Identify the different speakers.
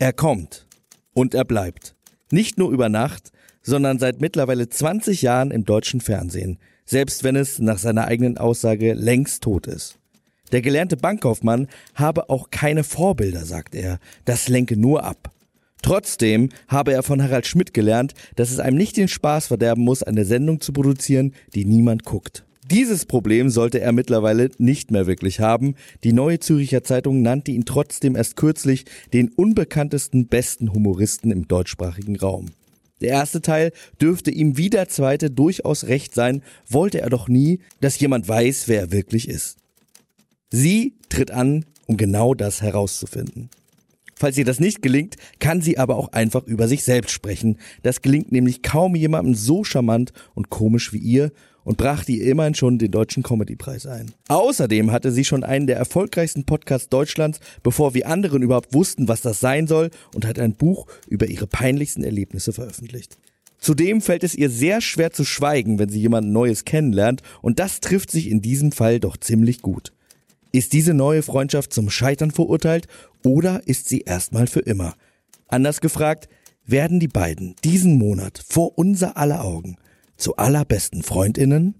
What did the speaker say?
Speaker 1: Er kommt und er bleibt. Nicht nur über Nacht, sondern seit mittlerweile 20 Jahren im deutschen Fernsehen, selbst wenn es nach seiner eigenen Aussage längst tot ist. Der gelernte Bankkaufmann habe auch keine Vorbilder, sagt er, das lenke nur ab. Trotzdem habe er von Harald Schmidt gelernt, dass es einem nicht den Spaß verderben muss, eine Sendung zu produzieren, die niemand guckt. Dieses Problem sollte er mittlerweile nicht mehr wirklich haben. Die Neue Züricher Zeitung nannte ihn trotzdem erst kürzlich den unbekanntesten besten Humoristen im deutschsprachigen Raum. Der erste Teil dürfte ihm wie der zweite durchaus recht sein, wollte er doch nie, dass jemand weiß, wer er wirklich ist. Sie tritt an, um genau das herauszufinden. Falls ihr das nicht gelingt, kann sie aber auch einfach über sich selbst sprechen. Das gelingt nämlich kaum jemandem so charmant und komisch wie ihr und brachte ihr immerhin schon den Deutschen Comedypreis ein. Außerdem hatte sie schon einen der erfolgreichsten Podcasts Deutschlands, bevor wir anderen überhaupt wussten, was das sein soll und hat ein Buch über ihre peinlichsten Erlebnisse veröffentlicht. Zudem fällt es ihr sehr schwer zu schweigen, wenn sie jemand Neues kennenlernt und das trifft sich in diesem Fall doch ziemlich gut. Ist diese neue Freundschaft zum Scheitern verurteilt oder ist sie erstmal für immer? Anders gefragt, werden die beiden diesen Monat vor unser aller Augen zu allerbesten Freundinnen?